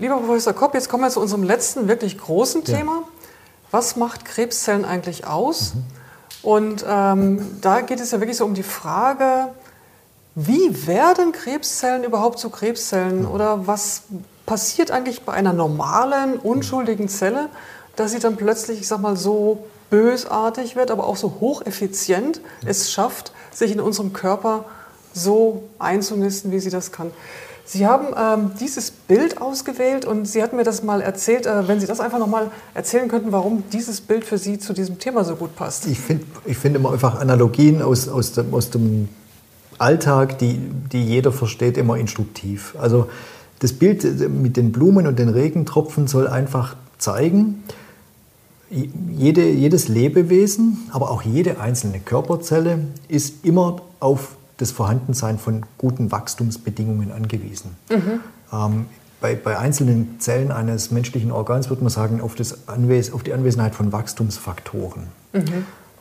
Lieber Professor Kopp, jetzt kommen wir zu unserem letzten wirklich großen Ja. Thema. Was macht Krebszellen eigentlich aus? Und ähm, da geht es ja wirklich so um die Frage, wie werden Krebszellen überhaupt zu Krebszellen? Oder was passiert eigentlich bei einer normalen, unschuldigen Zelle, dass sie dann plötzlich, ich sag mal, so bösartig wird, aber auch so hocheffizient es schafft, sich in unserem Körper so einzunisten, wie sie das kann. Sie haben ähm, dieses Bild ausgewählt und Sie hatten mir das mal erzählt. Äh, wenn Sie das einfach nochmal erzählen könnten, warum dieses Bild für Sie zu diesem Thema so gut passt. Ich finde ich find immer einfach Analogien aus, aus, dem, aus dem Alltag, die, die jeder versteht, immer instruktiv. Also das Bild mit den Blumen und den Regentropfen soll einfach zeigen, jede, jedes Lebewesen, aber auch jede einzelne Körperzelle ist immer auf das Vorhandensein von guten Wachstumsbedingungen angewiesen. Ähm, bei, bei einzelnen Zellen eines menschlichen Organs würde man sagen, auf, Anwes auf die Anwesenheit von Wachstumsfaktoren.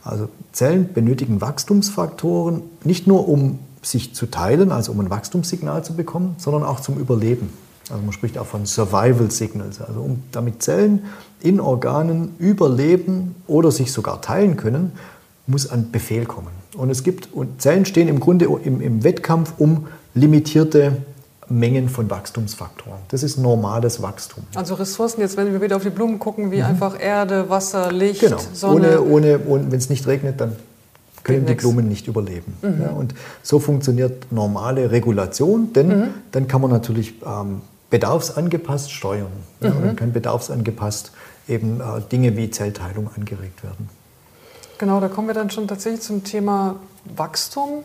Also Zellen benötigen Wachstumsfaktoren nicht nur um sich zu teilen, also um ein Wachstumssignal zu bekommen, sondern auch zum Überleben. Also man spricht auch von Survival Signals, also um, damit Zellen in Organen überleben oder sich sogar teilen können, muss ein Befehl kommen. Und es gibt und Zellen stehen im Grunde im, im Wettkampf um limitierte Mengen von Wachstumsfaktoren. Das ist normales Wachstum. Also Ressourcen, jetzt wenn wir wieder auf die Blumen gucken, wie einfach Erde, Wasser, Licht, Genau. Sonne. Ohne, ohne, ohne wenn es nicht regnet, dann können Geht die nix. Blumen nicht überleben. Ja, und so funktioniert normale Regulation, denn dann kann man natürlich ähm, bedarfsangepasst steuern. Ja, und dann kann bedarfsangepasst eben äh, Dinge wie Zellteilung angeregt werden. Genau, da kommen wir dann schon tatsächlich zum Thema Wachstum,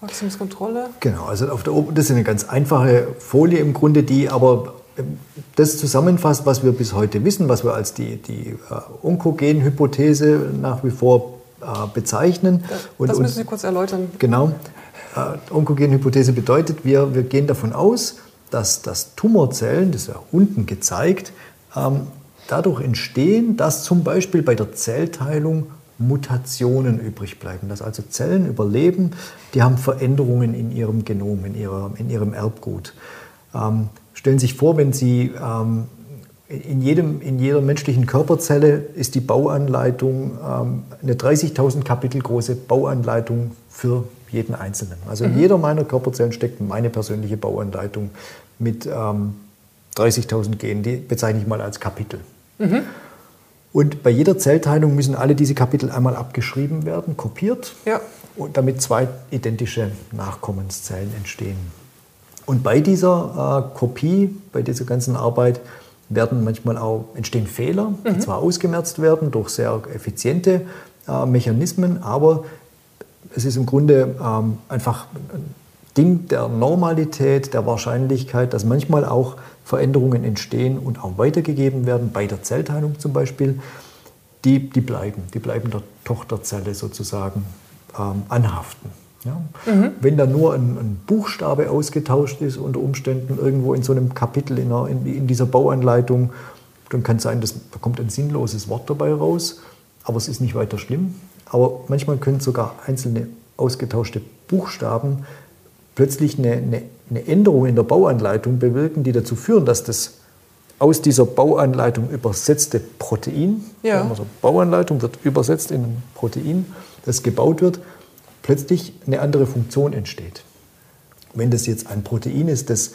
Wachstumskontrolle. Genau, also auf der, das ist eine ganz einfache Folie im Grunde, die aber ähm, das zusammenfasst, was wir bis heute wissen, was wir als die, die äh, Onkogen-Hypothese nach wie vor äh, bezeichnen. Das und, müssen Sie kurz erläutern. Genau. Äh, Onkogen-Hypothese bedeutet, wir, wir gehen davon aus, dass, dass Tumorzellen, das ist ja unten gezeigt, ähm, dadurch entstehen, dass zum Beispiel bei der Zellteilung Mutationen übrig bleiben, dass also Zellen überleben, die haben Veränderungen in ihrem Genom, in, ihrer, in ihrem Erbgut. Ähm, stellen Sie sich vor, wenn Sie ähm, in, jedem, in jeder menschlichen Körperzelle ist die Bauanleitung ähm, eine 30.000 Kapitel große Bauanleitung für jeden Einzelnen. Also in jeder meiner Körperzellen steckt meine persönliche Bauanleitung mit ähm, 30.000 Genen. Die bezeichne ich mal als Kapitel. Und bei jeder Zellteilung müssen alle diese Kapitel einmal abgeschrieben werden, kopiert, Ja. und damit zwei identische Nachkommenszellen entstehen. Und bei dieser äh, Kopie, bei dieser ganzen Arbeit, werden manchmal auch entstehen Fehler, die zwar ausgemerzt werden durch sehr effiziente äh, Mechanismen, aber es ist im Grunde ähm, einfach ein Ding der Normalität, der Wahrscheinlichkeit, dass manchmal auch Veränderungen entstehen und auch weitergegeben werden, bei der Zellteilung zum Beispiel, die, die bleiben, die bleiben der Tochterzelle sozusagen ähm, anhaften. Ja? Wenn da nur ein, ein Buchstabe ausgetauscht ist, unter Umständen irgendwo in so einem Kapitel in, einer, in, in dieser Bauanleitung, dann kann es sein, dass da kommt ein sinnloses Wort dabei raus, aber es ist nicht weiter schlimm. Aber manchmal können sogar einzelne ausgetauschte Buchstaben plötzlich eine, eine, eine Änderung in der Bauanleitung bewirken, die dazu führen, dass das aus dieser Bauanleitung übersetzte Protein, Ja. also Bauanleitung wird übersetzt in ein Protein, das gebaut wird, plötzlich eine andere Funktion entsteht. Wenn das jetzt ein Protein ist, das,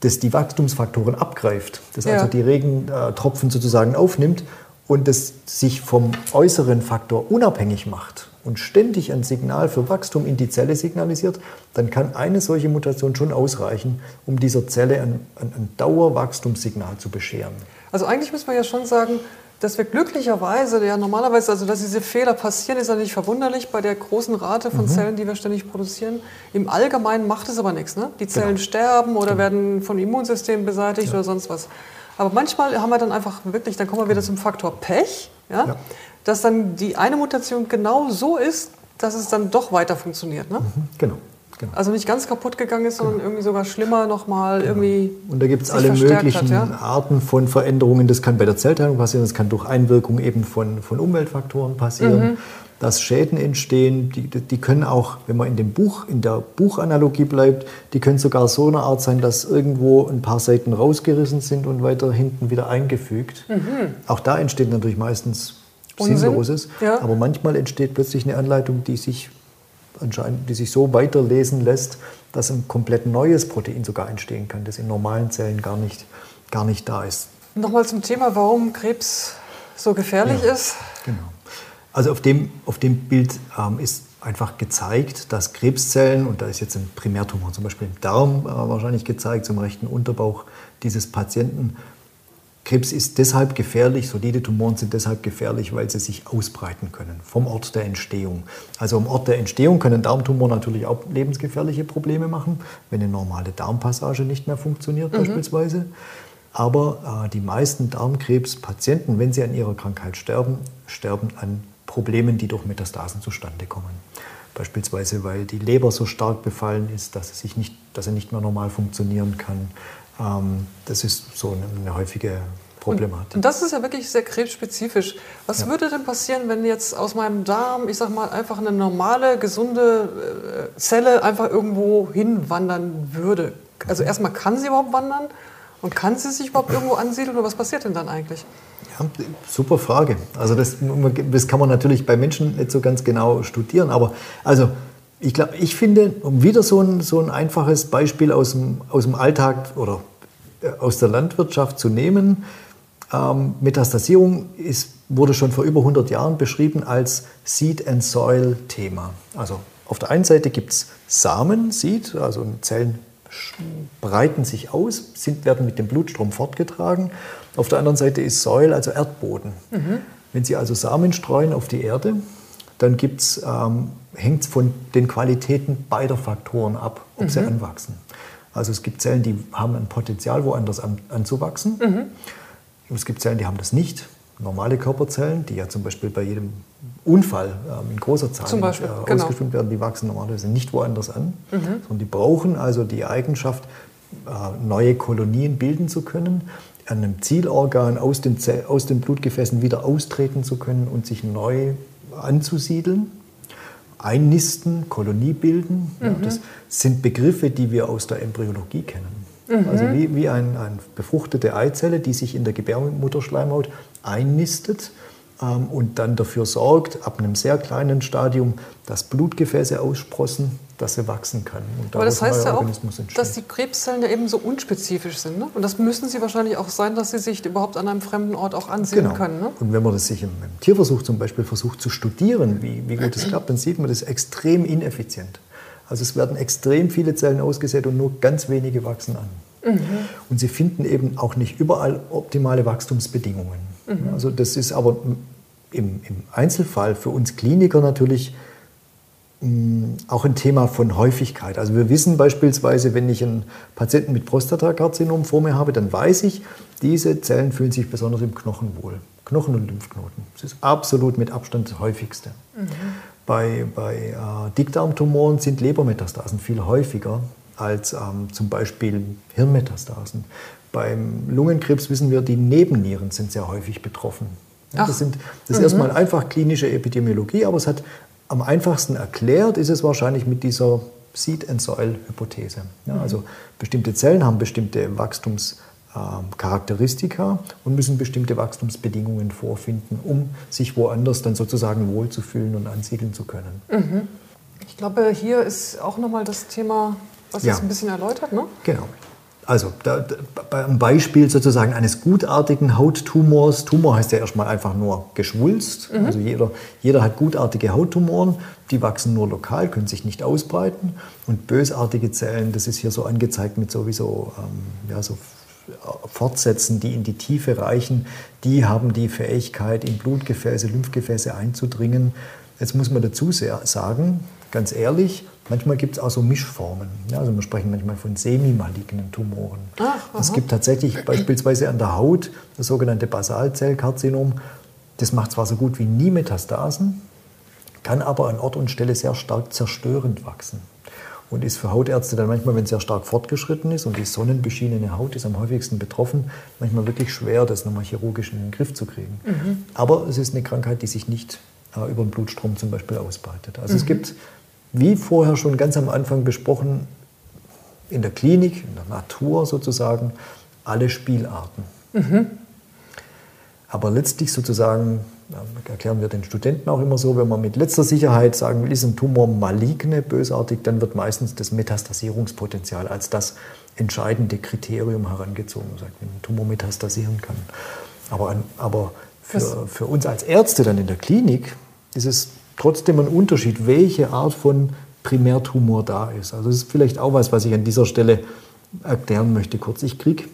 das die Wachstumsfaktoren abgreift, das Ja. also die Regentropfen sozusagen aufnimmt und das sich vom äußeren Faktor unabhängig macht und ständig ein Signal für Wachstum in die Zelle signalisiert, dann kann eine solche Mutation schon ausreichen, um dieser Zelle ein, ein, ein Dauerwachstumssignal zu bescheren. Also eigentlich muss man ja schon sagen, dass wir glücklicherweise, ja normalerweise, also dass diese Fehler passieren, ist ja nicht verwunderlich bei der großen Rate Mhm. von Zellen, die wir ständig produzieren. Im Allgemeinen macht es aber nichts. Ne? Die Zellen Genau. sterben oder werden vom Immunsystem beseitigt oder sonst was. Aber manchmal haben wir dann einfach wirklich, dann kommen wir wieder zum Faktor Pech, ja? Ja. Dass dann die eine Mutation genau so ist, dass es dann doch weiter funktioniert. Ne? Genau. genau. Also nicht ganz kaputt gegangen ist, sondern irgendwie sogar schlimmer nochmal irgendwie. Und da gibt es alle möglichen hat, ja? Arten von Veränderungen. Das kann bei der Zellteilung passieren, das kann durch Einwirkung eben von, von Umweltfaktoren passieren. dass Schäden entstehen, die, die können auch, wenn man in dem Buch, in der Buchanalogie bleibt, die können sogar so eine Art sein, dass irgendwo ein paar Seiten rausgerissen sind und weiter hinten wieder eingefügt. Mhm. Auch da entsteht natürlich meistens. Sinnloses, ja. aber manchmal entsteht plötzlich eine Anleitung, die sich anscheinend, die sich so weiterlesen lässt, dass ein komplett neues Protein sogar entstehen kann, das in normalen Zellen gar nicht, gar nicht da ist. Nochmal zum Thema, warum Krebs so gefährlich ja, ist. Genau. Also auf dem, auf dem Bild ähm, ist einfach gezeigt, dass Krebszellen, und da ist jetzt ein Primärtumor zum Beispiel im Darm äh, wahrscheinlich gezeigt, zum rechten Unterbauch dieses Patienten, Krebs ist deshalb gefährlich, solide Tumoren sind deshalb gefährlich, weil sie sich ausbreiten können vom Ort der Entstehung. Also am Ort der Entstehung können Darmtumor natürlich auch lebensgefährliche Probleme machen, wenn eine normale Darmpassage nicht mehr funktioniert mhm. beispielsweise. Aber äh, die meisten Darmkrebspatienten, wenn sie an ihrer Krankheit sterben, sterben an Problemen, die durch Metastasen zustande kommen. Beispielsweise, weil die Leber so stark befallen ist, dass, sich nicht, dass er nicht mehr normal funktionieren kann. Ähm, das ist so eine, häufige Problematik. Und das ist ja wirklich sehr krebsspezifisch. Was ja. würde denn passieren, wenn jetzt aus meinem Darm, ich sag mal, einfach eine normale, gesunde äh, Zelle einfach irgendwo hinwandern würde? Also erstmal kann sie überhaupt wandern? Und kann sie sich überhaupt irgendwo ansiedeln oder was passiert denn dann eigentlich? Ja, super Frage. Also das, das kann man natürlich bei Menschen nicht so ganz genau studieren. Aber also ich glaube, ich finde, um wieder so ein, so ein einfaches Beispiel aus dem, aus dem Alltag oder aus der Landwirtschaft zu nehmen, ähm, Metastasierung ist, wurde schon vor über 100 Jahren beschrieben als Seed and Soil Thema. Also auf der einen Seite gibt es Samen, Seed, also Zellen breiten sich aus, sind, werden mit dem Blutstrom fortgetragen. Auf der anderen Seite ist Säul, also Erdboden. Mhm. Wenn Sie also Samen streuen auf die Erde, dann ähm, hängt es von den Qualitäten beider Faktoren ab, ob mhm. sie anwachsen. Also es gibt Zellen, die haben ein Potenzial, woanders an, anzuwachsen. Mhm. Es gibt Zellen, die haben das nicht. Normale Körperzellen, die ja zum Beispiel bei jedem Unfall ähm, in großer Zahl äh, genau. werden, die wachsen normalerweise nicht woanders an, mhm. sondern die brauchen also die Eigenschaft, äh, neue Kolonien bilden zu können, an einem Zielorgan aus den, aus den Blutgefäßen wieder austreten zu können und sich neu anzusiedeln. Einnisten, Kolonie bilden, mhm. ja, das sind Begriffe, die wir aus der Embryologie kennen. Mhm. Also wie, wie eine ein befruchtete Eizelle, die sich in der Gebärmutterschleimhaut einnistet ähm, und dann dafür sorgt, ab einem sehr kleinen Stadium, dass Blutgefäße aussprossen, dass sie wachsen können. Aber das heißt ja auch, dass die Krebszellen ja eben so unspezifisch sind. Ne? Und das müssen sie wahrscheinlich auch sein, dass sie sich überhaupt an einem fremden Ort auch ansehen genau. können. Ne? Und wenn man das sich im, im, Tierversuch zum Beispiel versucht zu studieren, wie, wie gut das klappt, dann sieht man das extrem ineffizient. Also es werden extrem viele Zellen ausgesät und nur ganz wenige wachsen an. Mhm. Und sie finden eben auch nicht überall optimale Wachstumsbedingungen. Mhm. Also das ist aber im, im Einzelfall für uns Kliniker natürlich auch ein Thema von Häufigkeit. Also wir wissen beispielsweise, wenn ich einen Patienten mit Prostatakarzinom vor mir habe, dann weiß ich, diese Zellen fühlen sich besonders im Knochen wohl. Knochen und Lymphknoten. Das ist absolut mit Abstand das häufigste. Mhm. Bei, bei äh, Dickdarmtumoren sind Lebermetastasen viel häufiger als ähm, zum Beispiel Hirnmetastasen. Beim Lungenkrebs wissen wir, die Nebennieren sind sehr häufig betroffen. Ja, das, sind, das ist mhm. erstmal einfach klinische Epidemiologie, aber es hat am einfachsten erklärt, ist es wahrscheinlich mit dieser Seed-and-Soil-Hypothese. Ja, mhm. Also bestimmte Zellen haben bestimmte Wachstumscharakteristika ähm, und müssen bestimmte Wachstumsbedingungen vorfinden, um sich woanders dann sozusagen wohlzufühlen und ansiedeln zu können. Mhm. Ich glaube, hier ist auch nochmal das Thema, was ja. jetzt ein bisschen erläutert, ne? Genau. Also da, da, ein Beispiel sozusagen eines gutartigen Hauttumors. Tumor heißt ja erstmal einfach nur Geschwulst. Mhm. Also jeder, jeder hat gutartige Hauttumoren, die wachsen nur lokal, können sich nicht ausbreiten. Und bösartige Zellen, das ist hier so angezeigt mit sowieso ähm, ja, so Fortsätzen, die in die Tiefe reichen, die haben die Fähigkeit, in Blutgefäße, Lymphgefäße einzudringen. Jetzt muss man dazu sagen, ganz ehrlich, Manchmal gibt es auch so Mischformen. Ja, also wir sprechen manchmal von semi-malignen Tumoren. es gibt tatsächlich beispielsweise an der Haut das sogenannte Basalzellkarzinom. Das macht zwar so gut wie nie Metastasen, kann aber an Ort und Stelle sehr stark zerstörend wachsen. Und ist für Hautärzte dann manchmal, wenn es sehr stark fortgeschritten ist und die sonnenbeschienene Haut ist am häufigsten betroffen, manchmal wirklich schwer, das nochmal chirurgisch in den Griff zu kriegen. Mhm. Aber es ist eine Krankheit, die sich nicht äh, über den Blutstrom zum Beispiel ausbreitet. Also mhm. es gibt, wie vorher schon ganz am Anfang besprochen, in der Klinik, in der Natur sozusagen, alle Spielarten. Mhm. Aber letztlich sozusagen, erklären wir den Studenten auch immer so, wenn man mit letzter Sicherheit sagen will, ist ein Tumor maligne, bösartig, dann wird meistens das Metastasierungspotenzial als das entscheidende Kriterium herangezogen, sagt, wenn ein Tumor metastasieren kann. Aber, aber für, für uns als Ärzte dann in der Klinik ist es trotzdem ein Unterschied, welche Art von Primärtumor da ist. Also das ist vielleicht auch was, was ich an dieser Stelle erklären möchte kurz. Ich kriege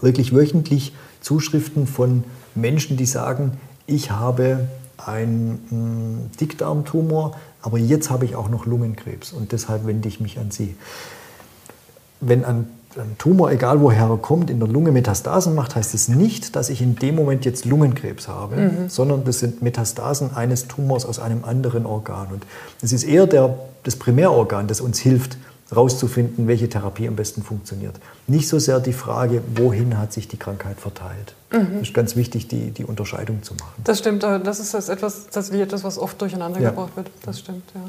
wirklich wöchentlich Zuschriften von Menschen, die sagen, ich habe einen hm, Dickdarmtumor, aber jetzt habe ich auch noch Lungenkrebs und deshalb wende ich mich an Sie. Wenn ein, ein Tumor, egal woher er kommt, in der Lunge Metastasen macht, heißt es nicht, dass ich in dem Moment jetzt Lungenkrebs habe, mhm. sondern das sind Metastasen eines Tumors aus einem anderen Organ. Und es ist eher der, das Primärorgan, das uns hilft, herauszufinden, welche Therapie am besten funktioniert. Nicht so sehr die Frage, wohin hat sich die Krankheit verteilt. Mhm. Das ist ganz wichtig, die, die Unterscheidung zu machen. Das stimmt, das ist das etwas, tatsächlich etwas, was oft durcheinander ja. gebracht wird. Das stimmt, ja.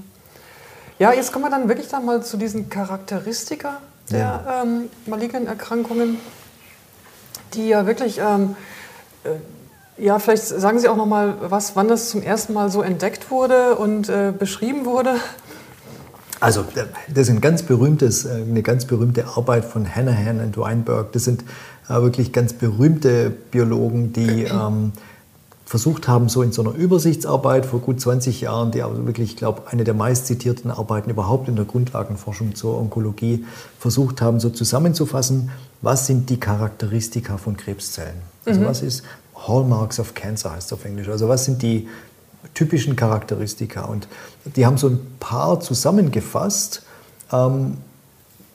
Ja, jetzt kommen wir dann wirklich dann mal zu diesen Charakteristika der ja. ähm, malignen Erkrankungen, die ja wirklich, ähm, äh, ja, vielleicht sagen Sie auch noch mal was, wann das zum ersten Mal so entdeckt wurde und äh, beschrieben wurde. Also das ist ein ganz berühmtes, äh, eine ganz berühmte Arbeit von Hanahan und Weinberg. Das sind äh, wirklich ganz berühmte Biologen, die ähm, versucht haben, so in so einer Übersichtsarbeit vor gut 20 Jahren, die aber wirklich, ich glaube, eine der meistzitierten Arbeiten überhaupt in der Grundlagenforschung zur Onkologie, versucht haben, so zusammenzufassen, was sind die Charakteristika von Krebszellen? Also mhm. was ist Hallmarks of Cancer heißt es auf Englisch. Also was sind die typischen Charakteristika. Und die haben so ein paar zusammengefasst ähm,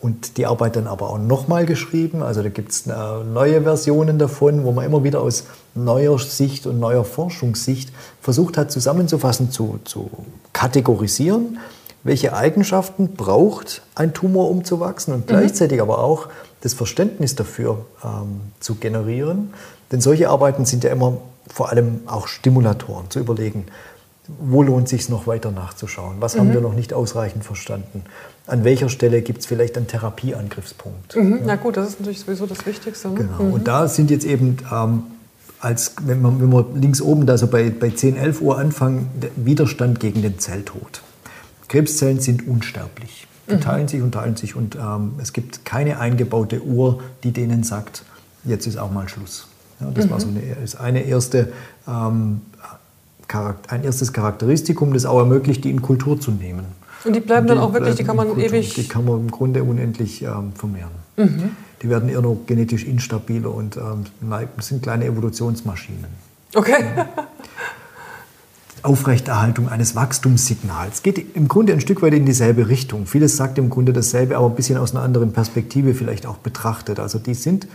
und die Arbeit dann aber auch nochmal geschrieben. Also da gibt es äh, neue Versionen davon, wo man immer wieder aus neuer Sicht und neuer Forschungssicht versucht hat zusammenzufassen, zu, zu kategorisieren, welche Eigenschaften braucht ein Tumor, um zu wachsen und mhm. gleichzeitig aber auch das Verständnis dafür ähm, zu generieren. Denn solche Arbeiten sind ja immer vor allem auch Stimulatoren, zu überlegen, wo lohnt es sich noch weiter nachzuschauen? Was mhm. haben wir noch nicht ausreichend verstanden? An welcher Stelle gibt es vielleicht einen Therapieangriffspunkt? Mhm. Ja. Na gut, das ist natürlich sowieso das Wichtigste. Ne? Genau. Mhm. Und da sind jetzt eben, ähm, als, wenn, man, wenn wir links oben da so bei, bei 10, 11 Uhr anfangen, der Widerstand gegen den Zelltod. Krebszellen sind unsterblich. Die mhm. teilen sich und teilen sich und ähm, es gibt keine eingebaute Uhr, die denen sagt, jetzt ist auch mal Schluss. Ja, das mhm. war so eine, ist eine erste, ähm, ein erstes Charakteristikum, das auch ermöglicht, die in Kultur zu nehmen. Und die bleiben die dann auch wirklich, die kann man Kultur. ewig... Die kann man im Grunde unendlich ähm, vermehren. Mhm. Die werden eher noch genetisch instabiler und ähm, sind kleine Evolutionsmaschinen. Okay. Aufrechterhaltung eines Wachstumssignals. Geht im Grunde ein Stück weit in dieselbe Richtung. Vieles sagt im Grunde dasselbe, aber ein bisschen aus einer anderen Perspektive vielleicht auch betrachtet. Also die sind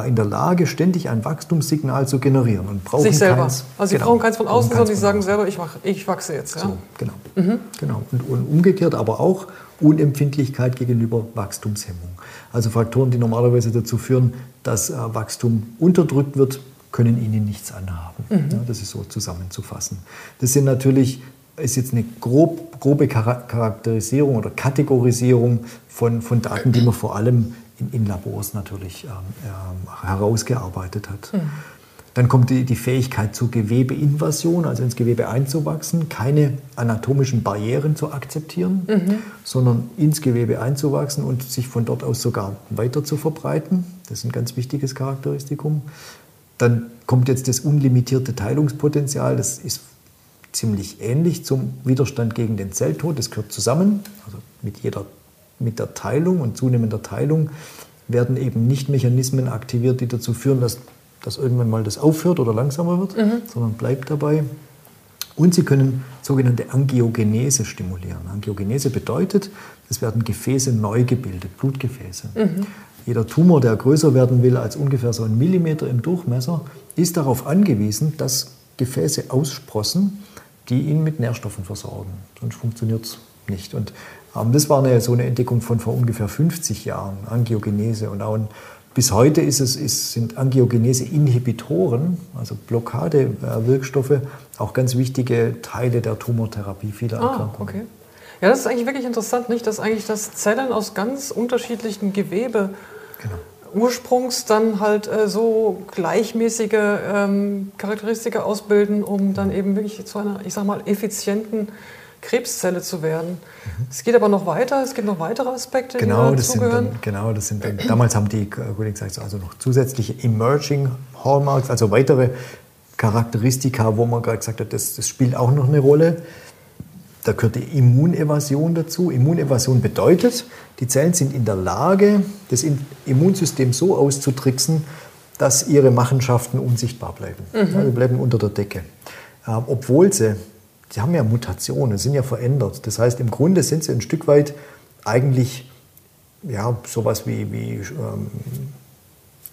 in der Lage, ständig ein Wachstumssignal zu generieren und brauchen sich selber. Keins, also sie genau, brauchen keins von außen, sondern sie sagen selber, ich, wach, ich wachse jetzt. Ja? So, genau. Mhm. genau. Und, und, umgekehrt aber auch Unempfindlichkeit gegenüber Wachstumshemmung. Also Faktoren, die normalerweise dazu führen, dass äh, Wachstum unterdrückt wird, können ihnen nichts anhaben. Mhm. Ja, das ist so zusammenzufassen. Das sind natürlich ist jetzt eine grob, grobe Charakterisierung oder Kategorisierung von, von Daten, die man vor allem in, Labors natürlich ähm, ähm, herausgearbeitet hat. Mhm. Dann kommt die, die, Fähigkeit zur Gewebeinvasion, also ins Gewebe einzuwachsen, keine anatomischen Barrieren zu akzeptieren, mhm. sondern ins Gewebe einzuwachsen und sich von dort aus sogar weiter zu verbreiten. Das ist ein ganz wichtiges Charakteristikum. Dann kommt jetzt das unlimitierte Teilungspotenzial. Das ist ziemlich ähnlich zum Widerstand gegen den Zelltod. Das gehört zusammen. Also mit jeder mit der Teilung und zunehmender Teilung werden eben nicht Mechanismen aktiviert, die dazu führen, dass, dass irgendwann mal das aufhört oder langsamer wird, mhm. sondern bleibt dabei. Und sie können sogenannte Angiogenese stimulieren. Angiogenese bedeutet, es werden Gefäße neu gebildet, Blutgefäße. Mhm. Jeder Tumor, der größer werden will als ungefähr so ein Millimeter im Durchmesser, ist darauf angewiesen, dass Gefäße aussprossen, die ihn mit Nährstoffen versorgen. Sonst funktioniert es nicht. Und das war eine, so eine Entdeckung von vor ungefähr 50 Jahren, Angiogenese und auch bis heute ist es, ist, sind Angiogenese-Inhibitoren, also Blockade-Wirkstoffe, auch ganz wichtige Teile der Tumortherapie vieler ah, Erkrankungen. Okay. Ja, das ist eigentlich wirklich interessant, nicht, dass eigentlich das Zellen aus ganz unterschiedlichen Gewebe genau. Ursprungs dann halt äh, so gleichmäßige ähm, Charakteristika ausbilden, um dann eben wirklich zu einer, ich sag mal, effizienten Krebszelle zu werden. Mhm. Es geht aber noch weiter, es gibt noch weitere Aspekte, genau, die dazugehören. Genau, das sind dann, damals haben die Kollegen gesagt, also noch zusätzliche Emerging Hallmarks, also weitere Charakteristika, wo man gerade gesagt hat, das, das spielt auch noch eine Rolle. Da gehört die Immunevasion dazu. Immunevasion bedeutet, die Zellen sind in der Lage, das Immunsystem so auszutricksen, dass ihre Machenschaften unsichtbar bleiben. Mhm. Ja, die bleiben unter der Decke. Ähm, obwohl sie die haben ja Mutationen, sind ja verändert. Das heißt, im Grunde sind sie ein Stück weit eigentlich ja, sowas wie, wie ähm,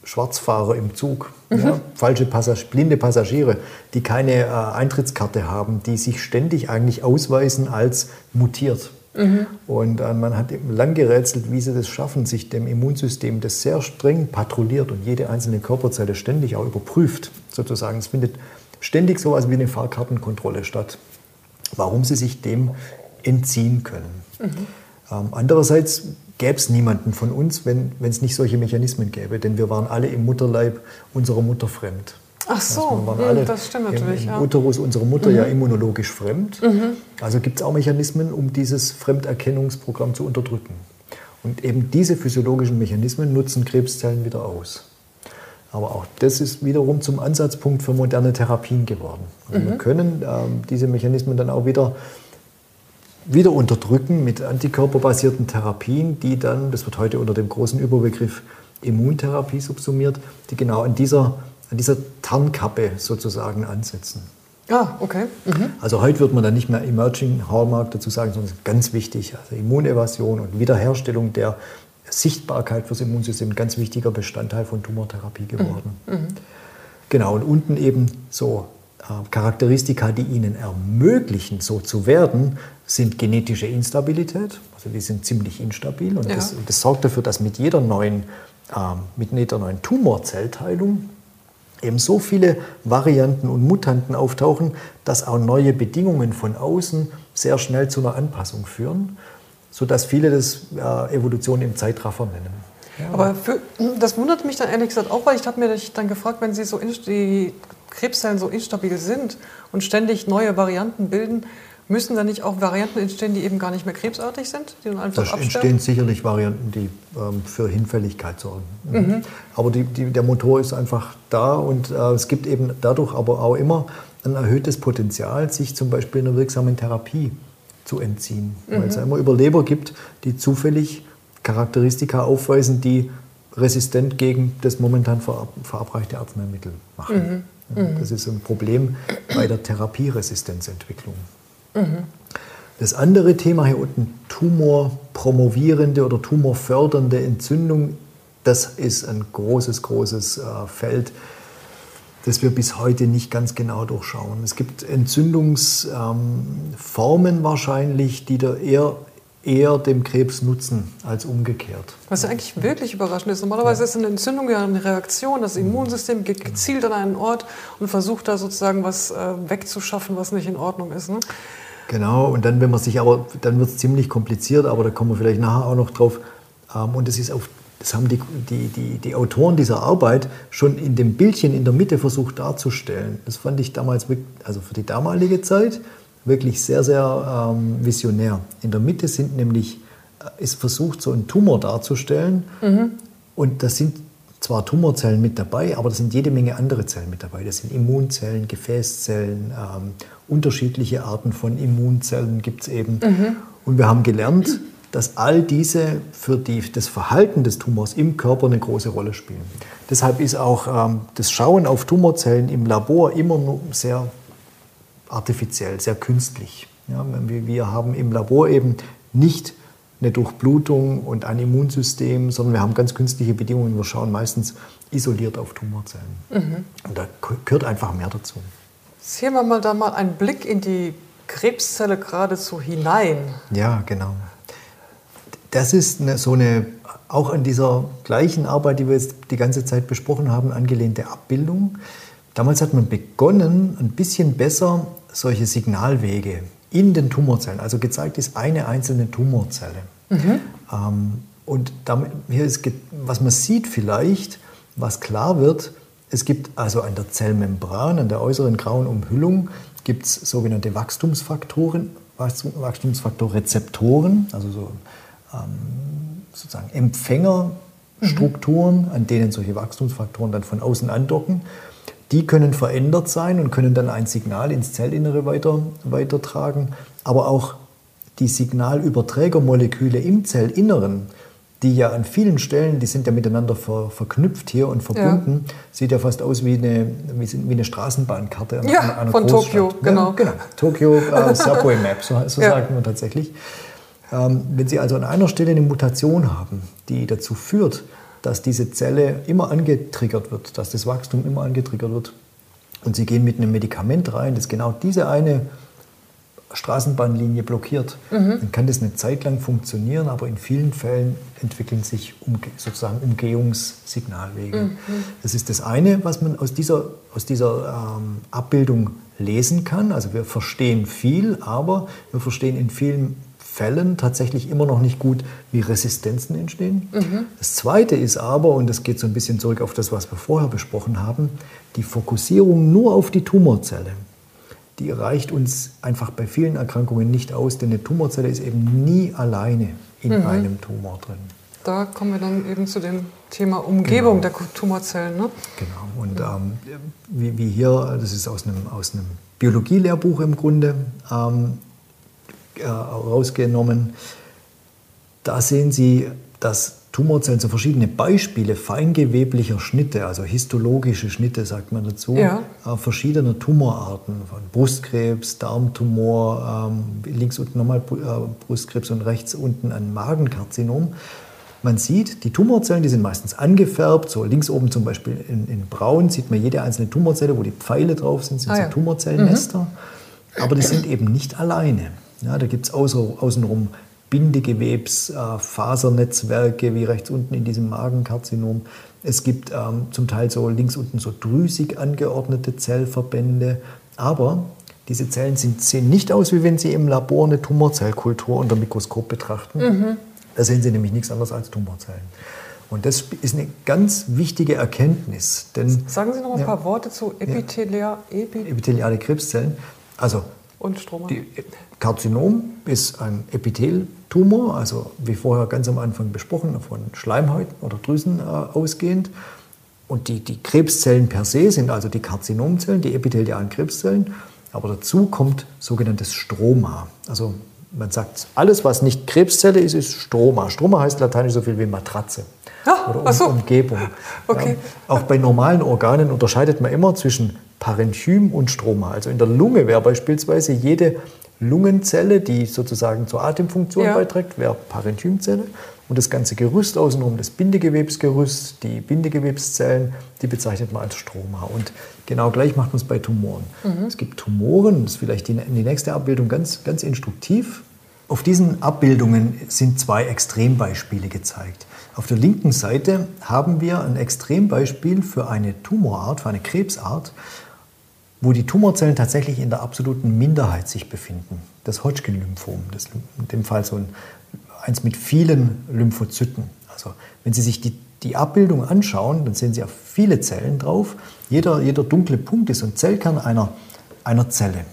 Schwarzfahrer im Zug, mhm. ja, falsche Passag blinde Passagiere, die keine äh, Eintrittskarte haben, die sich ständig eigentlich ausweisen als mutiert. Mhm. Und äh, man hat lang gerätselt, wie sie das schaffen, sich dem Immunsystem, das sehr streng patrouilliert und jede einzelne Körperzelle ständig auch überprüft, sozusagen. Es findet ständig sowas wie eine Fahrkartenkontrolle statt warum sie sich dem entziehen können. Mhm. Ähm, andererseits gäbe es niemanden von uns, wenn es nicht solche Mechanismen gäbe, denn wir waren alle im Mutterleib unserer Mutter fremd. Ach so, also wir waren alle das stimmt natürlich. Im, im ja. Uterus unserer Mutter mhm. ja immunologisch fremd. Mhm. Also gibt es auch Mechanismen, um dieses Fremderkennungsprogramm zu unterdrücken. Und eben diese physiologischen Mechanismen nutzen Krebszellen wieder aus. Aber auch das ist wiederum zum Ansatzpunkt für moderne Therapien geworden. Also mhm. Wir können ähm, diese Mechanismen dann auch wieder, wieder unterdrücken mit antikörperbasierten Therapien, die dann, das wird heute unter dem großen Überbegriff Immuntherapie subsumiert, die genau an dieser, an dieser Tarnkappe sozusagen ansetzen. Ah, okay. Mhm. Also heute wird man dann nicht mehr Emerging Hallmark dazu sagen, sondern ganz wichtig, also Immunevasion und Wiederherstellung der Sichtbarkeit fürs Immunsystem ein ganz wichtiger Bestandteil von Tumortherapie geworden. Mhm. mhm. Genau, und unten eben so äh, Charakteristika, die ihnen ermöglichen, so zu werden, sind genetische Instabilität. Also die sind ziemlich instabil und ja. das, das, sorgt dafür, dass mit jeder neuen, äh, mit jeder neuen Tumorzellteilung eben so viele Varianten und Mutanten auftauchen, dass auch neue Bedingungen von außen sehr schnell zu einer Anpassung führen sodass viele das äh, Evolution im Zeitraffer nennen. Ja. Aber für, das wundert mich dann ehrlich gesagt auch, weil ich habe mir dann gefragt, wenn sie so die Krebszellen so instabil sind und ständig neue Varianten bilden, müssen da nicht auch Varianten entstehen, die eben gar nicht mehr krebsartig sind? Die dann einfach da entstehen sicherlich Varianten, die ähm, für Hinfälligkeit sorgen. Mhm. Mhm. Aber die, die, der Motor ist einfach da und äh, es gibt eben dadurch aber auch immer ein erhöhtes Potenzial, sich zum Beispiel in einer wirksamen Therapie zu entziehen. Mhm. Weil es immer Überleber gibt, die zufällig Charakteristika aufweisen, die resistent gegen das momentan verabreichte Arzneimittel machen. Mhm. Mhm. Das ist ein Problem bei der Therapieresistenzentwicklung. Mhm. Das andere Thema hier unten, tumorpromovierende oder tumorfördernde Entzündung, das ist ein großes, großes äh, Feld das wir bis heute nicht ganz genau durchschauen. Es gibt Entzündungsformen ähm, wahrscheinlich, die da eher, eher dem Krebs nutzen als umgekehrt. Was ja eigentlich wirklich überraschend ist. Normalerweise ja. ist eine Entzündung ja eine Reaktion. Das Immunsystem geht gezielt an einen Ort und versucht da sozusagen was äh, wegzuschaffen, was nicht in Ordnung ist. Ne? Genau, und dann, wenn man sich aber, dann wird es ziemlich kompliziert, aber da kommen wir vielleicht nachher auch noch drauf. Ähm, und es ist auf das haben die, die, die, die, Autoren dieser Arbeit schon in dem Bildchen in der Mitte versucht darzustellen. Das fand ich damals, also für die damalige Zeit, wirklich sehr, sehr ähm, visionär. In der Mitte sind nämlich, äh, ist versucht, so einen Tumor darzustellen. Mhm. Und da sind zwar Tumorzellen mit dabei, aber da sind jede Menge andere Zellen mit dabei. Das sind Immunzellen, Gefäßzellen, ähm, unterschiedliche Arten von Immunzellen gibt es eben. Mhm. Und wir haben gelernt, dass all diese für die, das Verhalten des Tumors im Körper eine große Rolle spielen. Deshalb ist auch ähm, das Schauen auf Tumorzellen im Labor immer nur sehr artifiziell, sehr künstlich. Ja, wir, wir haben im Labor eben nicht eine Durchblutung und ein Immunsystem, sondern wir haben ganz künstliche Bedingungen. Wir schauen meistens isoliert auf Tumorzellen. Mhm. Und da gehört einfach mehr dazu. Sehen wir mal da mal einen Blick in die Krebszelle geradezu hinein. Ja, genau das ist eine, so eine, auch an dieser gleichen Arbeit, die wir jetzt die ganze Zeit besprochen haben, angelehnte Abbildung. Damals hat man begonnen, ein bisschen besser solche Signalwege in den Tumorzellen, also gezeigt ist eine einzelne Tumorzelle. Mhm. Ähm, und damit, hier ist, was man sieht vielleicht, was klar wird, es gibt also an der Zellmembran, an der äußeren grauen Umhüllung, gibt es sogenannte Wachstumsfaktoren, Wachstumsfaktorrezeptoren, also so, ähm, sozusagen Empfängerstrukturen, mhm. an denen solche Wachstumsfaktoren dann von außen andocken. Die können verändert sein und können dann ein Signal ins Zellinnere weiter, weitertragen. Aber auch die Signalüberträgermoleküle im Zellinneren, die ja an vielen Stellen, die sind ja miteinander ver, verknüpft hier und verbunden, ja. sieht ja fast aus wie eine, wie eine Straßenbahnkarte ja, einer, einer von Großstadt. Tokio, genau. Ja, genau. Tokio äh, Subway Map, so, so sagt man tatsächlich. Ähm, wenn Sie also an einer Stelle eine Mutation haben, die dazu führt, dass diese Zelle immer angetriggert wird, dass das Wachstum immer angetriggert wird, und Sie gehen mit einem Medikament rein, das genau diese eine Straßenbahnlinie blockiert, mhm. dann kann das eine Zeit lang funktionieren, aber in vielen Fällen entwickeln sich umge sozusagen Umgehungssignalwege. Mhm. Das ist das eine, was man aus dieser, aus dieser ähm, Abbildung lesen kann. Also wir verstehen viel, aber wir verstehen in vielen Fällen tatsächlich immer noch nicht gut, wie Resistenzen entstehen. Mhm. Das Zweite ist aber, und das geht so ein bisschen zurück auf das, was wir vorher besprochen haben, die Fokussierung nur auf die Tumorzelle die reicht uns einfach bei vielen Erkrankungen nicht aus, denn eine Tumorzelle ist eben nie alleine in mhm. einem Tumor drin. Da kommen wir dann eben zu dem Thema Umgebung genau. der Tumorzellen. Ne? Genau, und ähm, wie, wie, hier, das ist aus einem, aus einem Biologielehrbuch im Grunde ähm, äh, rausgenommen, da sehen Sie, dass Tumorzellen, so verschiedene Beispiele feingeweblicher Schnitte, also histologische Schnitte sagt man dazu, ja. äh, verschiedener Tumorarten, von Brustkrebs, Darmtumor, ähm, links unten nochmal äh, Brustkrebs und rechts unten ein Magenkarzinom. Man sieht, die Tumorzellen, die sind meistens angefärbt, so links oben zum Beispiel in, in braun sieht man jede einzelne Tumorzelle, wo die Pfeile drauf sind, sind ah, so ja. Tumorzellennester. Mhm. Aber die sind eben nicht alleine. Ja, da gibt es außenrum Bindegewebs, äh, Fasernetzwerke, wie rechts unten in diesem Magenkarzinom. Es gibt ähm, zum Teil so links unten so drüsig angeordnete Zellverbände. Aber diese Zellen sind, sehen nicht aus, wie wenn Sie im Labor eine Tumorzellkultur unter Mikroskop betrachten. Mhm. Da sehen Sie nämlich nichts anderes als Tumorzellen. Und das ist eine ganz wichtige Erkenntnis. Denn, Sagen Sie noch ein ja, paar Worte zu Epithelia, ja, epitheliale Krebszellen. Also und Stroma. Die Karzinom ist ein Epitheltumor, also wie vorher ganz am Anfang besprochen, von Schleimhäuten oder Drüsen äh, ausgehend. Und die, die Krebszellen per se sind also die Karzinomzellen, die epithelialen Krebszellen. Aber dazu kommt sogenanntes Stroma. Also man sagt, alles, was nicht Krebszelle ist, ist Stroma. Stroma heißt lateinisch so viel wie Matratze ah, oder um, so. Umgebung. Okay. Ja, auch bei normalen Organen unterscheidet man immer zwischen Parenchym und Stroma. Also in der Lunge wäre beispielsweise jede Lungenzelle, die sozusagen zur Atemfunktion ja. beiträgt, wäre Parenchymzelle. Und das ganze Gerüst außenrum, das Bindegewebsgerüst, die Bindegewebszellen, die bezeichnet man als Stroma. Und genau gleich macht man es bei Tumoren. Mhm. Es gibt Tumoren, das ist vielleicht die, die nächste Abbildung ganz, ganz instruktiv. Auf diesen Abbildungen sind zwei Extrembeispiele gezeigt. Auf der linken Seite haben wir ein Extrembeispiel für eine Tumorart, für eine Krebsart, wo die Tumorzellen tatsächlich in der absoluten Minderheit sich befinden. Das Hodgkin-Lymphom, das in dem Fall so ein, eins mit vielen Lymphozyten. Also wenn Sie sich die, die Abbildung anschauen, dann sehen Sie auch viele Zellen drauf. Jeder, jeder dunkle Punkt ist ein Zellkern einer, einer Zelle.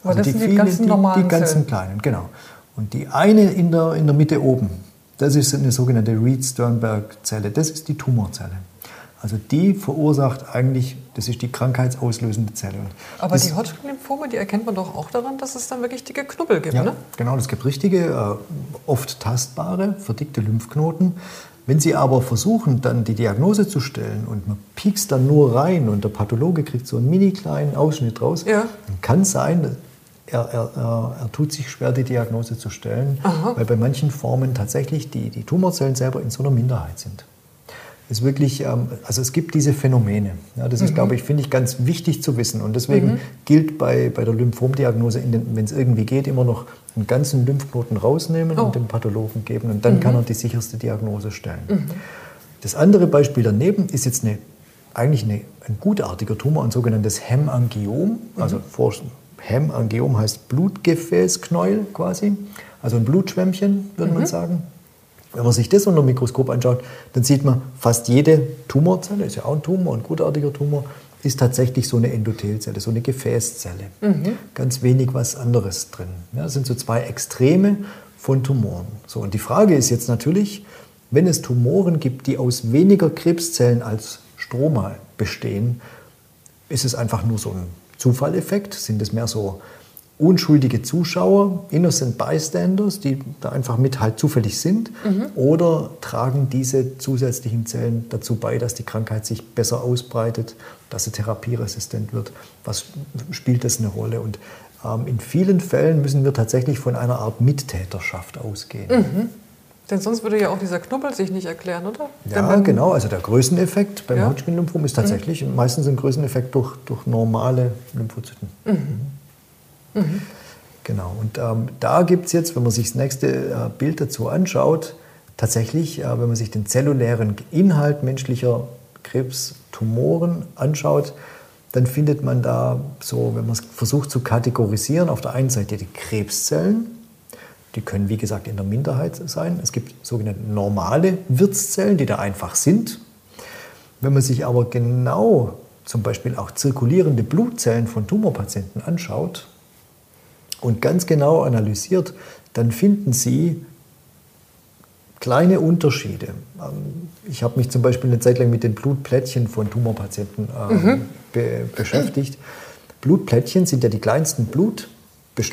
Aber also das die sind die viele, ganzen normalen Die, die ganzen Zellen. kleinen, genau. Und die eine in der, in der Mitte oben, das ist eine sogenannte Reed-Sternberg-Zelle, das ist die Tumorzelle. Also die verursacht eigentlich, das ist die krankheitsauslösende Zelle. Aber das, die Hodgkin-Lymphome, die erkennt man doch auch daran, dass es dann wirklich dicke Knubbel gibt, ja, ne? genau, es gibt richtige, äh, oft tastbare, verdickte Lymphknoten. Wenn Sie aber versuchen, dann die Diagnose zu stellen und man piekst dann nur rein und der Pathologe kriegt so einen mini kleinen Ausschnitt raus, ja. dann kann es sein, er, er, er, tut sich schwer, die Diagnose zu stellen, Aha. weil bei manchen Formen tatsächlich die, die Tumorzellen selber in so einer Minderheit sind ist wirklich, ähm, also es gibt diese Phänomene. Ja, das ist, mhm. glaube ich, finde ich ganz wichtig zu wissen. Und deswegen mhm. gilt bei, bei der Lymphomdiagnose, wenn es irgendwie geht, immer noch einen ganzen Lymphknoten rausnehmen Oh. und dem Pathologen geben und dann kann er die sicherste Diagnose stellen. Das andere Beispiel daneben ist jetzt eine, eigentlich eine, ein gutartiger Tumor, ein sogenanntes Hemangiom. Also vor, Hemangiom heißt Blutgefäßknäuel quasi, also ein Blutschwämmchen, würde man sagen. Wenn man sich das unter dem Mikroskop anschaut, dann sieht man, fast jede Tumorzelle, ist ja auch ein Tumor, ein gutartiger Tumor, ist tatsächlich so eine Endothelzelle, so eine Gefäßzelle. Ganz wenig was anderes drin. Ja, das sind so zwei Extreme von Tumoren. So, und die Frage ist jetzt natürlich, wenn es Tumoren gibt, die aus weniger Krebszellen als Stroma bestehen, ist es einfach nur so ein Zufalleffekt? Sind es mehr so unschuldige Zuschauer, innocent bystanders, die da einfach mit halt zufällig sind? Oder tragen diese zusätzlichen Zellen dazu bei, dass die Krankheit sich besser ausbreitet, dass sie therapieresistent wird? Was spielt das eine Rolle? Und ähm, in vielen Fällen müssen wir tatsächlich von einer Art Mittäterschaft ausgehen. Denn sonst würde ja auch dieser Knubbel sich nicht erklären, oder? Ja, genau. Also der Größeneffekt beim Ja. Hodgkin-Lymphom ist tatsächlich meistens ein Größeneffekt durch, durch normale Lymphozyten. Genau. Und ähm, da gibt es jetzt, wenn man sich das nächste äh, Bild dazu anschaut, tatsächlich, äh, wenn man sich den zellulären Inhalt menschlicher Krebstumoren anschaut, dann findet man da so, wenn man es versucht zu kategorisieren, auf der einen Seite die Krebszellen, die können, wie gesagt, in der Minderheit sein. Es gibt sogenannte normale Wirtszellen, die da einfach sind. Wenn man sich aber genau zum Beispiel auch zirkulierende Blutzellen von Tumorpatienten anschaut und ganz genau analysiert, dann finden Sie kleine Unterschiede. Ähm, Ich habe mich zum Beispiel eine Zeit lang mit den Blutplättchen von Tumorpatienten ähm, be beschäftigt. Blutplättchen sind ja die kleinsten Blut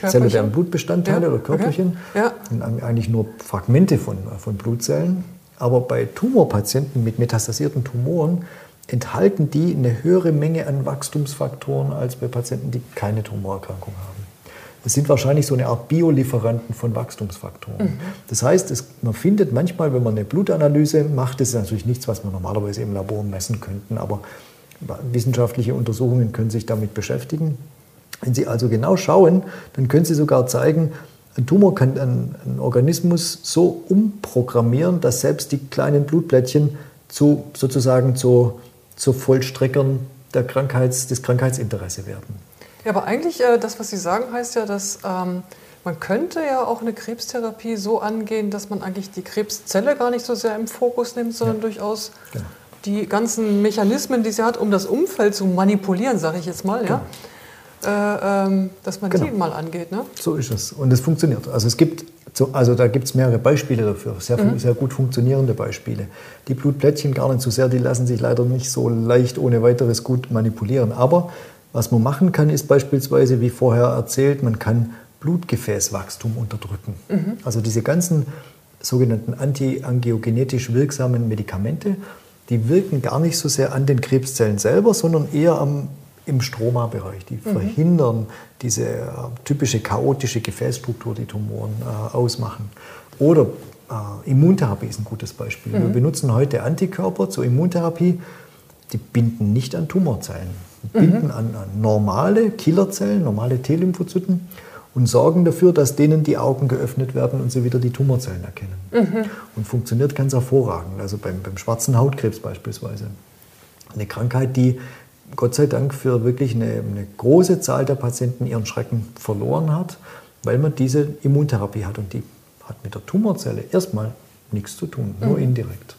zellulären Blutbestandteile Ja, oder Körperchen. okay. Ja. Eigentlich nur Fragmente von, von Blutzellen. Aber bei Tumorpatienten mit metastasierten Tumoren enthalten die eine höhere Menge an Wachstumsfaktoren als bei Patienten, die keine Tumorerkrankung haben. Das sind wahrscheinlich so eine Art Biolieferanten von Wachstumsfaktoren. Das heißt, es, man findet manchmal, wenn man eine Blutanalyse macht, das ist natürlich nichts, was wir normalerweise im Labor messen könnten, aber wissenschaftliche Untersuchungen können sich damit beschäftigen. Wenn Sie also genau schauen, dann können Sie sogar zeigen, ein Tumor kann einen, einen Organismus so umprogrammieren, dass selbst die kleinen Blutplättchen zu, sozusagen zu, zu Vollstreckern der Krankheits, des Krankheitsinteresse werden. Ja, aber eigentlich, äh, das, was Sie sagen, heißt ja, dass ähm, man könnte ja auch eine Krebstherapie so angehen, dass man eigentlich die Krebszelle gar nicht so sehr im Fokus nimmt, sondern durchaus Genau. die ganzen Mechanismen, die sie hat, um das Umfeld zu manipulieren, sage ich jetzt mal, ja? Äh, ähm, dass man Genau. die mal angeht. Ne? So ist es. Und es funktioniert. Also es gibt, so- also da gibt es mehrere Beispiele dafür, sehr, sehr gut funktionierende Beispiele. Die Blutplättchen gar nicht so sehr, die lassen sich leider nicht so leicht ohne weiteres gut manipulieren. Aber was man machen kann, ist beispielsweise, wie vorher erzählt, man kann Blutgefäßwachstum unterdrücken. Also diese ganzen sogenannten antiangiogenetisch wirksamen Medikamente, die wirken gar nicht so sehr an den Krebszellen selber, sondern eher am, im Stroma-Bereich. Die verhindern diese äh, typische chaotische Gefäßstruktur, die Tumoren äh, ausmachen. Oder äh, Immuntherapie ist ein gutes Beispiel. Wir benutzen heute Antikörper zur Immuntherapie, die binden nicht an Tumorzellen, binden an, an normale Killerzellen, normale T-Lymphozyten und sorgen dafür, dass denen die Augen geöffnet werden und sie wieder die Tumorzellen erkennen. Und funktioniert ganz hervorragend, also beim, beim schwarzen Hautkrebs beispielsweise. Eine Krankheit, die Gott sei Dank für wirklich eine, eine große Zahl der Patienten ihren Schrecken verloren hat, weil man diese Immuntherapie hat und die hat mit der Tumorzelle erstmal nichts zu tun, nur indirekt.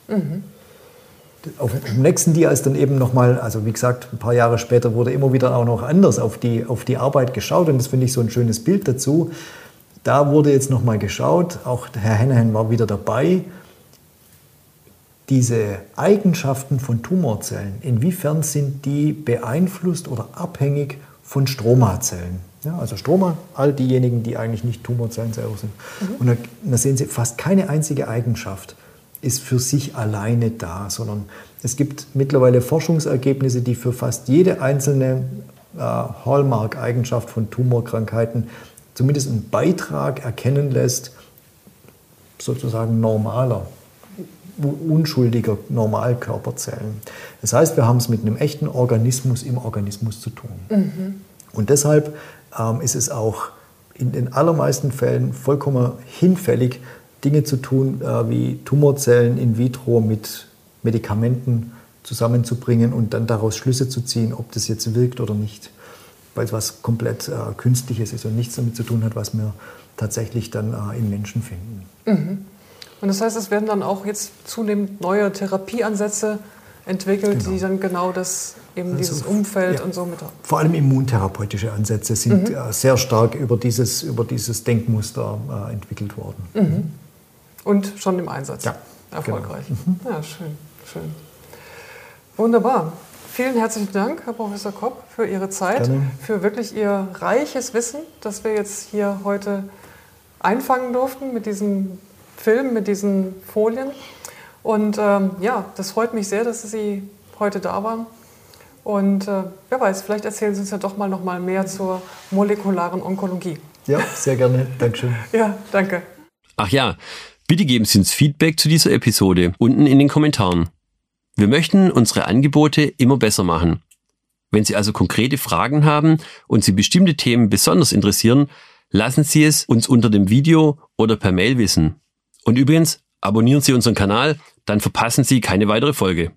Auf dem nächsten Dia ist dann eben nochmal, also wie gesagt, ein paar Jahre später wurde immer wieder auch noch anders auf die, auf die Arbeit geschaut und das finde ich so ein schönes Bild dazu. Da wurde jetzt nochmal geschaut, auch Herr Hennehan war wieder dabei, diese Eigenschaften von Tumorzellen, inwiefern sind die beeinflusst oder abhängig von Stromazellen? Ja, also Stroma, all diejenigen, die eigentlich nicht Tumorzellen selber sind. Und da, da sehen Sie, fast keine einzige Eigenschaft ist für sich alleine da, sondern es gibt mittlerweile Forschungsergebnisse, die für fast jede einzelne äh, Hallmark-Eigenschaft von Tumorkrankheiten zumindest einen Beitrag erkennen lässt, sozusagen normaler, unschuldiger Normalkörperzellen. Das heißt, wir haben es mit einem echten Organismus im Organismus zu tun. Und deshalb ähm, ist es auch in den allermeisten Fällen vollkommen hinfällig, Dinge zu tun, äh, wie Tumorzellen in vitro mit Medikamenten zusammenzubringen und dann daraus Schlüsse zu ziehen, ob das jetzt wirkt oder nicht. Weil es was komplett äh, Künstliches ist und nichts damit zu tun hat, was wir tatsächlich dann äh, im Menschen finden. Mhm. Und das heißt, es werden dann auch jetzt zunehmend neue Therapieansätze entwickelt, genau. die dann genau das eben also, dieses Umfeld ja, und so mit. Vor allem immuntherapeutische Ansätze sind mhm. sehr stark über dieses, über dieses Denkmuster äh, entwickelt worden. Mhm. Und schon im Einsatz. Ja. Erfolgreich. Genau. Mhm. Ja, schön, schön. Wunderbar. Vielen herzlichen Dank, Herr Professor Kopp, für Ihre Zeit, Gerne. für wirklich Ihr reiches Wissen, das wir jetzt hier heute einfangen durften mit diesem Film, mit diesen Folien. Und ähm, ja, das freut mich sehr, dass Sie heute da waren. Und äh, wer weiß, vielleicht erzählen Sie uns ja doch mal noch mal mehr zur molekularen Onkologie. Ja, sehr gerne. Dankeschön. ja, danke. Ach ja, bitte geben Sie uns Feedback zu dieser Episode unten in den Kommentaren. Wir möchten unsere Angebote immer besser machen. Wenn Sie also konkrete Fragen haben und Sie bestimmte Themen besonders interessieren, lassen Sie es uns unter dem Video oder per Mail wissen. Und übrigens, abonnieren Sie unseren Kanal, dann verpassen Sie keine weitere Folge.